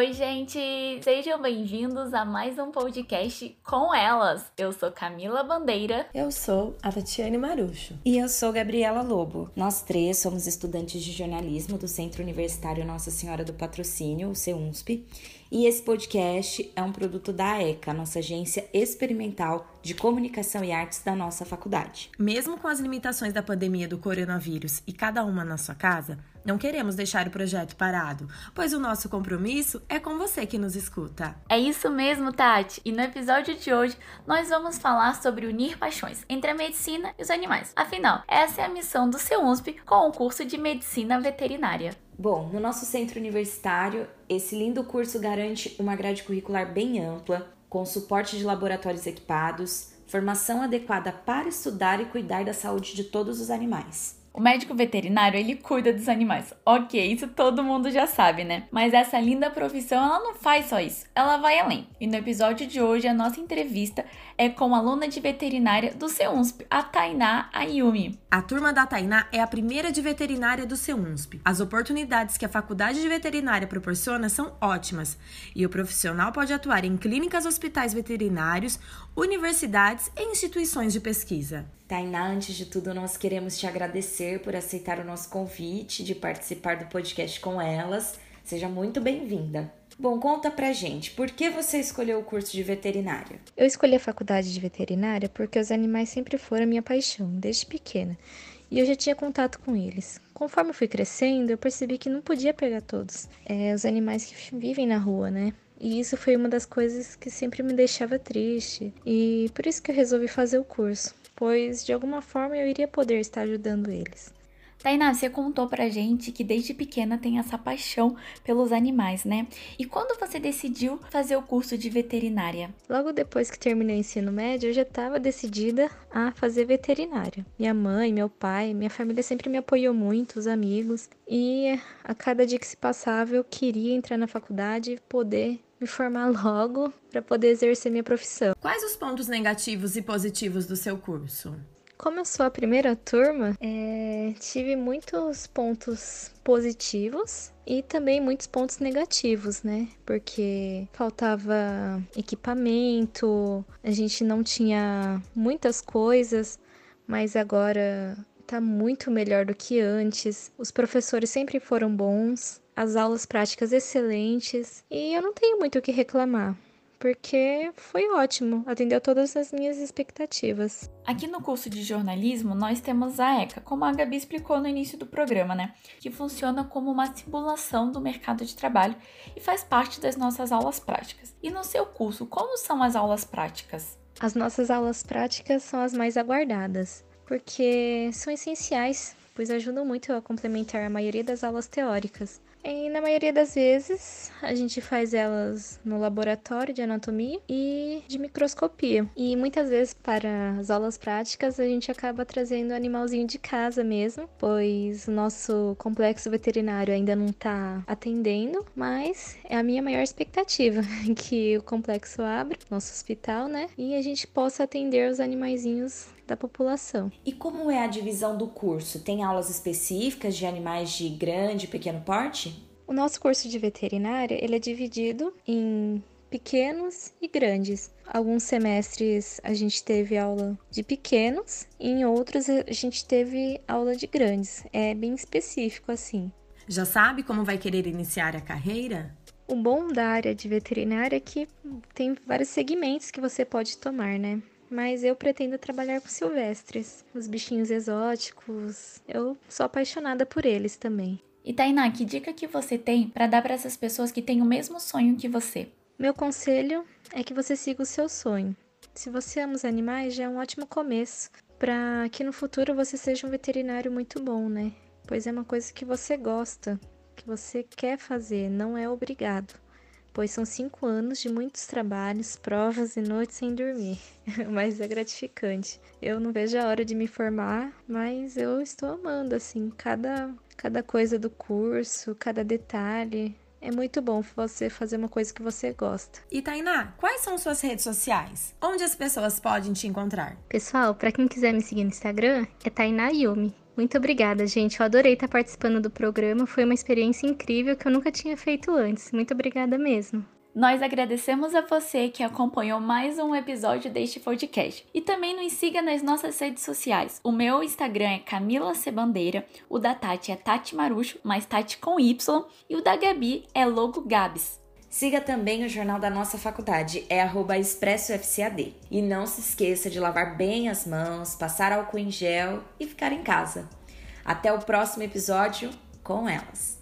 Oi, gente! Sejam bem-vindos a mais um podcast com elas. Eu sou Camila Bandeira. Eu sou a Tatiane Marucho. E eu sou Gabriela Lobo. Nós três somos estudantes de jornalismo do Centro Universitário Nossa Senhora do Patrocínio, o CEUNSP. E esse podcast é um produto da ECA, nossa agência experimental de comunicação e artes da nossa faculdade. Mesmo com as limitações da pandemia do coronavírus e cada uma na sua casa, não queremos deixar o projeto parado, pois o nosso compromisso é com você que nos escuta. É isso mesmo, Tati. E no episódio de hoje nós vamos falar sobre unir paixões entre a medicina e os animais. Afinal, essa é a missão do CEUNSP com o curso de medicina veterinária. Bom, no nosso centro universitário, esse lindo curso garante uma grade curricular bem ampla, com suporte de laboratórios equipados, formação adequada para estudar e cuidar da saúde de todos os animais. O médico veterinário, ele cuida dos animais. Ok, isso todo mundo já sabe, né? Mas essa linda profissão, ela não faz só isso. Ela vai além. E no episódio de hoje, a nossa entrevista é com a aluna de veterinária do CEUNSP, a Tainá Ayumi. A turma da Tainá é a primeira de veterinária do CEUNSP. As oportunidades que a faculdade de veterinária proporciona são ótimas. E o profissional pode atuar em clínicas, hospitais veterinários, universidades e instituições de pesquisa. Tainá, antes de tudo, nós queremos te agradecer por aceitar o nosso convite de participar do podcast com elas. Seja muito bem-vinda. Bom, conta pra gente, por que você escolheu o curso de veterinária? Eu escolhi a faculdade de veterinária porque os animais sempre foram a minha paixão, desde pequena, e eu já tinha contato com eles. Conforme fui crescendo, eu percebi que não podia pegar todos. É, os animais que vivem na rua, né? E isso foi uma das coisas que sempre me deixava triste. E por isso que eu resolvi fazer o curso pois de alguma forma eu iria poder estar ajudando eles. Tainá, você contou pra gente que desde pequena tem essa paixão pelos animais, né? E quando você decidiu fazer o curso de veterinária? Logo depois que terminei o ensino médio, eu já estava decidida a fazer veterinária. Minha mãe, meu pai, minha família sempre me apoiou muito, os amigos, e a cada dia que se passava eu queria entrar na faculdade e poder me formar logo para poder exercer minha profissão. Quais os pontos negativos e positivos do seu curso? Como eu sou a primeira turma, é, tive muitos pontos positivos e também muitos pontos negativos, né? Porque faltava equipamento, a gente não tinha muitas coisas, mas agora tá muito melhor do que antes. Os professores sempre foram bons, as aulas práticas excelentes e eu não tenho muito o que reclamar. Porque foi ótimo, atendeu todas as minhas expectativas. Aqui no curso de jornalismo, nós temos a ECA, como a Gabi explicou no início do programa, né? Que funciona como uma simulação do mercado de trabalho e faz parte das nossas aulas práticas. E no seu curso, como são as aulas práticas? As nossas aulas práticas são as mais aguardadas, porque são essenciais, pois ajudam muito a complementar a maioria das aulas teóricas. E na maioria das vezes a gente faz elas no laboratório de anatomia e de microscopia. E muitas vezes para as aulas práticas a gente acaba trazendo animalzinho de casa mesmo, pois o nosso complexo veterinário ainda não está atendendo, mas é a minha maior expectativa que o complexo abra, nosso hospital, né? E a gente possa atender os animaizinhos da população. E como é a divisão do curso? Tem aulas específicas de animais de grande e pequeno porte? O nosso curso de veterinária ele é dividido em pequenos e grandes. Alguns semestres a gente teve aula de pequenos e em outros a gente teve aula de grandes. É bem específico assim. Já sabe como vai querer iniciar a carreira? O bom da área de veterinária é que tem vários segmentos que você pode tomar, né? mas eu pretendo trabalhar com silvestres, os bichinhos exóticos. Eu sou apaixonada por eles também. E Tainá, que dica que você tem para dar para essas pessoas que têm o mesmo sonho que você? Meu conselho é que você siga o seu sonho. Se você ama os animais, já é um ótimo começo para que no futuro você seja um veterinário muito bom, né? Pois é uma coisa que você gosta, que você quer fazer, não é obrigado pois são cinco anos de muitos trabalhos, provas e noites sem dormir, mas é gratificante. Eu não vejo a hora de me formar, mas eu estou amando assim cada cada coisa do curso, cada detalhe. É muito bom você fazer uma coisa que você gosta. E Tainá, quais são suas redes sociais? Onde as pessoas podem te encontrar? Pessoal, para quem quiser me seguir no Instagram, é Tainá Yumi. Muito obrigada, gente. Eu adorei estar participando do programa. Foi uma experiência incrível que eu nunca tinha feito antes. Muito obrigada mesmo. Nós agradecemos a você que acompanhou mais um episódio deste podcast. E também nos siga nas nossas redes sociais. O meu Instagram é Camila Cebandeira, o da Tati é Tati Marucho, mas Tati com Y, e o da Gabi é Logo Gabs. Siga também o jornal da nossa faculdade, é ExpressoFCAD. E não se esqueça de lavar bem as mãos, passar álcool em gel e ficar em casa. Até o próximo episódio com elas.